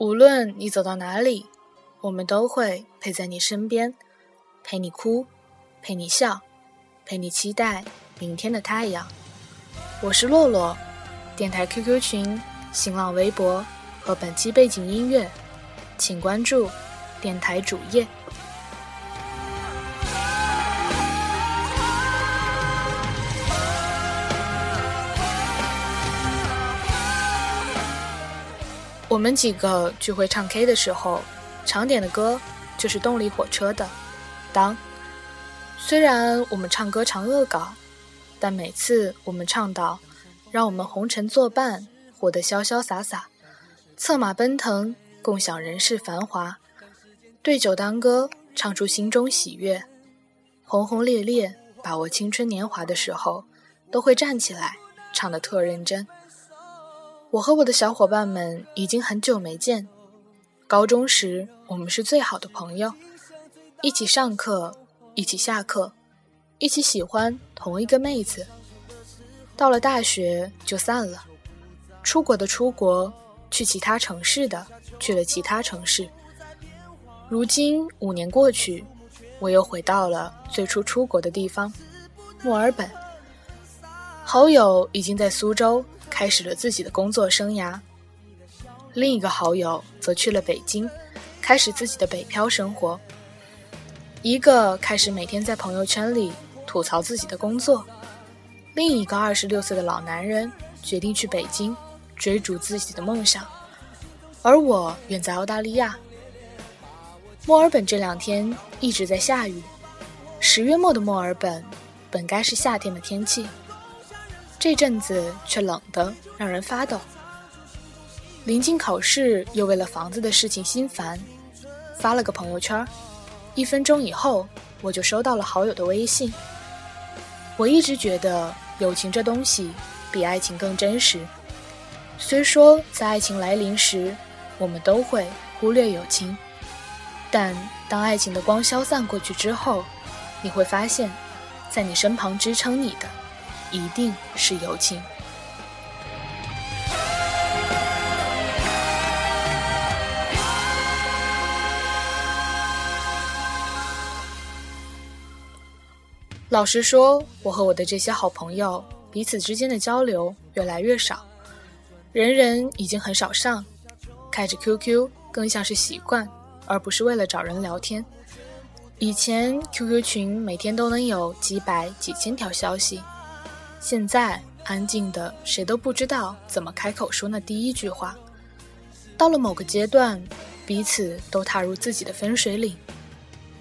无论你走到哪里，我们都会陪在你身边，陪你哭，陪你笑，陪你期待明天的太阳。我是洛洛，电台 QQ 群、新浪微博和本期背景音乐，请关注电台主页。我们几个聚会唱 K 的时候，常点的歌就是动力火车的《当》。虽然我们唱歌常恶搞，但每次我们唱到“让我们红尘作伴，活得潇潇洒洒，策马奔腾，共享人世繁华”，对酒当歌，唱出心中喜悦，轰轰烈烈把握青春年华的时候，都会站起来唱得特认真。我和我的小伙伴们已经很久没见。高中时，我们是最好的朋友，一起上课，一起下课，一起喜欢同一个妹子。到了大学就散了，出国的出国，去其他城市的去了其他城市。如今五年过去，我又回到了最初出国的地方——墨尔本。好友已经在苏州。开始了自己的工作生涯，另一个好友则去了北京，开始自己的北漂生活。一个开始每天在朋友圈里吐槽自己的工作，另一个二十六岁的老男人决定去北京追逐自己的梦想，而我远在澳大利亚。墨尔本这两天一直在下雨，十月末的墨尔本本该是夏天的天气。这阵子却冷得让人发抖。临近考试，又为了房子的事情心烦，发了个朋友圈。一分钟以后，我就收到了好友的微信。我一直觉得友情这东西比爱情更真实。虽说在爱情来临时，我们都会忽略友情，但当爱情的光消散过去之后，你会发现，在你身旁支撑你的。一定是友情。老实说，我和我的这些好朋友彼此之间的交流越来越少，人人已经很少上，开着 QQ 更像是习惯，而不是为了找人聊天。以前 QQ 群每天都能有几百几千条消息。现在安静的，谁都不知道怎么开口说那第一句话。到了某个阶段，彼此都踏入自己的分水岭，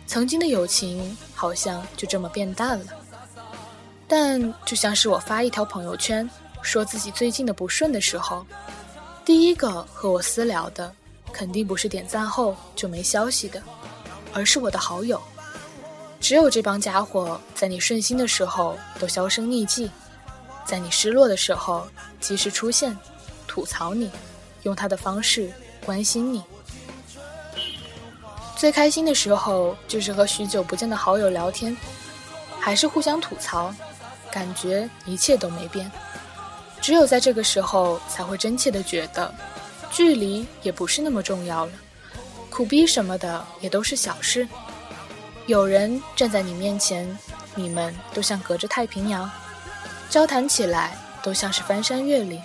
曾经的友情好像就这么变淡了。但就像是我发一条朋友圈，说自己最近的不顺的时候，第一个和我私聊的，肯定不是点赞后就没消息的，而是我的好友。只有这帮家伙在你顺心的时候都销声匿迹。在你失落的时候，及时出现，吐槽你，用他的方式关心你。最开心的时候，就是和许久不见的好友聊天，还是互相吐槽，感觉一切都没变。只有在这个时候，才会真切的觉得，距离也不是那么重要了，苦逼什么的也都是小事。有人站在你面前，你们都像隔着太平洋。交谈起来都像是翻山越岭，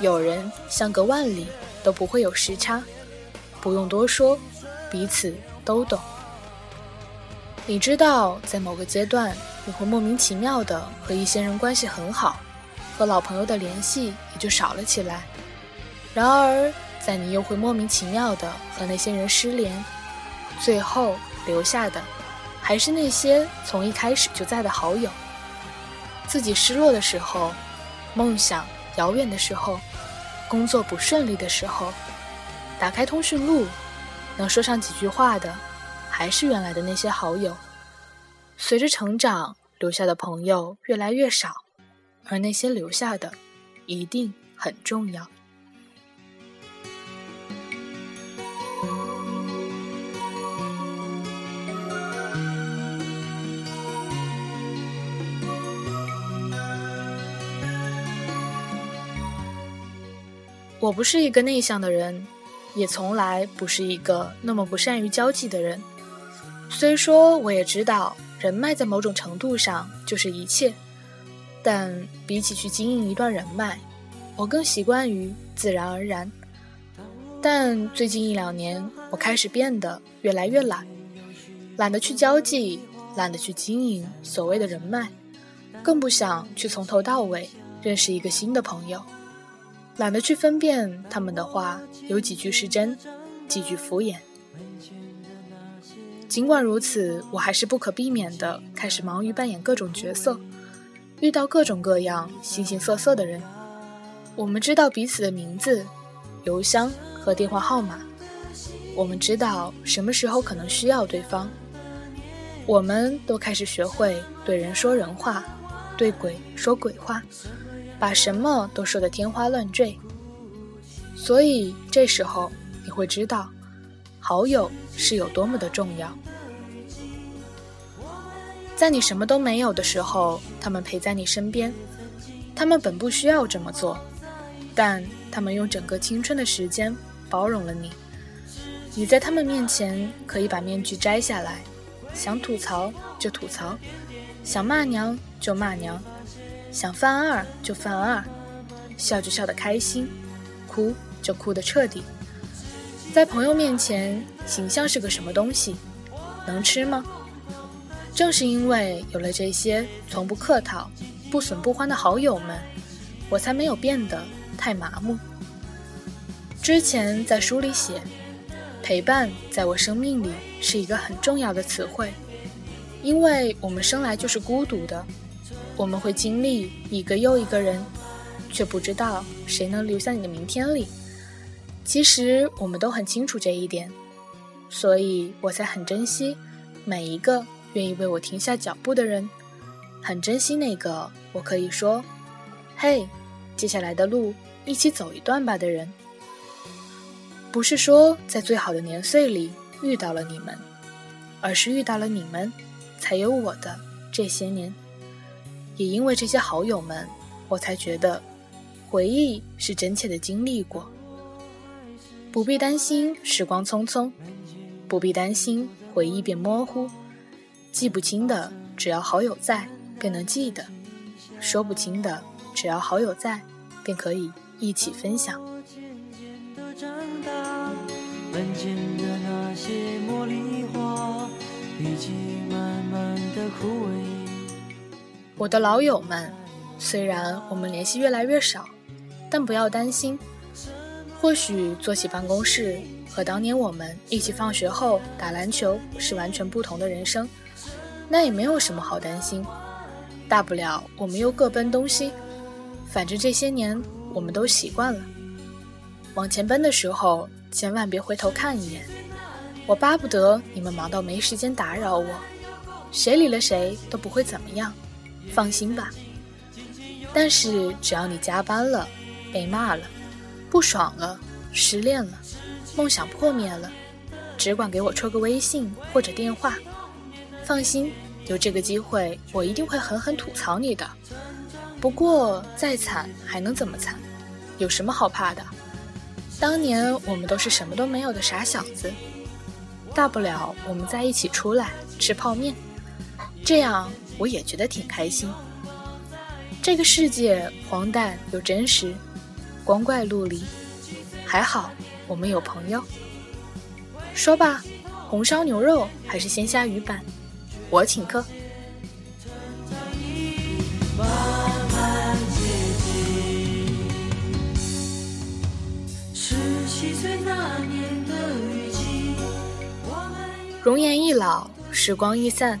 有人相隔万里都不会有时差，不用多说，彼此都懂。你知道，在某个阶段，你会莫名其妙的和一些人关系很好，和老朋友的联系也就少了起来。然而，在你又会莫名其妙的和那些人失联，最后留下的，还是那些从一开始就在的好友。自己失落的时候，梦想遥远的时候，工作不顺利的时候，打开通讯录，能说上几句话的，还是原来的那些好友。随着成长，留下的朋友越来越少，而那些留下的，一定很重要。我不是一个内向的人，也从来不是一个那么不善于交际的人。虽说我也知道人脉在某种程度上就是一切，但比起去经营一段人脉，我更习惯于自然而然。但最近一两年，我开始变得越来越懒，懒得去交际，懒得去经营所谓的人脉，更不想去从头到尾认识一个新的朋友，懒得去分辨他们的话有几句是真，几句敷衍。尽管如此，我还是不可避免地开始忙于扮演各种角色，遇到各种各样、形形色色的人。我们知道彼此的名字、邮箱和电话号码，我们知道什么时候可能需要对方。我们都开始学会对人说人话，对鬼说鬼话，把什么都说得天花乱坠。所以这时候你会知道。好友是有多么的重要，在你什么都没有的时候，他们陪在你身边。他们本不需要这么做，但他们用整个青春的时间包容了你。你在他们面前可以把面具摘下来，想吐槽就吐槽，想骂娘就骂娘，想犯二就犯二，笑就笑得开心，哭就哭得彻底。在朋友面前，形象是个什么东西？能吃吗？正是因为有了这些从不客套、不损不欢的好友们，我才没有变得太麻木。之前在书里写，陪伴在我生命里是一个很重要的词汇，因为我们生来就是孤独的，我们会经历一个又一个人，却不知道谁能留在你的明天里。其实我们都很清楚这一点，所以我才很珍惜每一个愿意为我停下脚步的人，很珍惜那个我可以说“嘿，接下来的路一起走一段吧”的人。不是说在最好的年岁里遇到了你们，而是遇到了你们，才有我的这些年。也因为这些好友们，我才觉得回忆是真切的经历过。不必担心时光匆匆，不必担心回忆变模糊，记不清的只要好友在便能记得，说不清的只要好友在便可以一起分享。门前的那些茉莉花已经慢慢的枯萎我的老友们，虽然我们联系越来越少，但不要担心。或许坐起办公室和当年我们一起放学后打篮球是完全不同的人生，那也没有什么好担心。大不了我们又各奔东西，反正这些年我们都习惯了。往前奔的时候，千万别回头看一眼。我巴不得你们忙到没时间打扰我，谁理了谁都不会怎么样，放心吧。但是只要你加班了，被骂了。不爽了，失恋了，梦想破灭了，只管给我戳个微信或者电话。放心，有这个机会，我一定会狠狠吐槽你的。不过再惨还能怎么惨？有什么好怕的？当年我们都是什么都没有的傻小子，大不了我们在一起出来吃泡面，这样我也觉得挺开心。这个世界荒诞又真实。光怪陆离，还好我们有朋友。说吧，红烧牛肉还是鲜虾鱼板？我请客。容颜易老，时光易散，